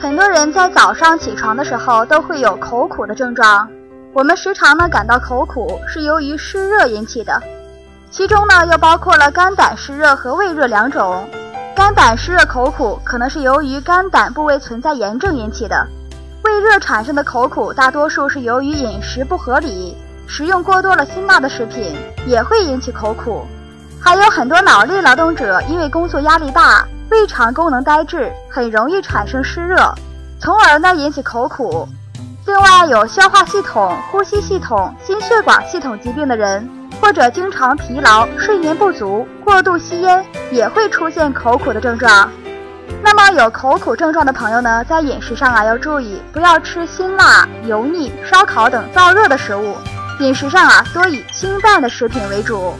很多人在早上起床的时候都会有口苦的症状。我们时常呢感到口苦，是由于湿热引起的。其中呢又包括了肝胆湿热和胃热两种。肝胆湿热口苦可能是由于肝胆部位存在炎症引起的。胃热产生的口苦大多数是由于饮食不合理，食用过多了辛辣的食品也会引起口苦。还有很多脑力劳动者因为工作压力大。胃肠功能呆滞，很容易产生湿热，从而呢引起口苦。另外，有消化系统、呼吸系统、心血管系统疾病的人，或者经常疲劳、睡眠不足、过度吸烟，也会出现口苦的症状。那么，有口苦症状的朋友呢，在饮食上啊要注意，不要吃辛辣、油腻、烧烤等燥热的食物，饮食上啊多以清淡的食品为主。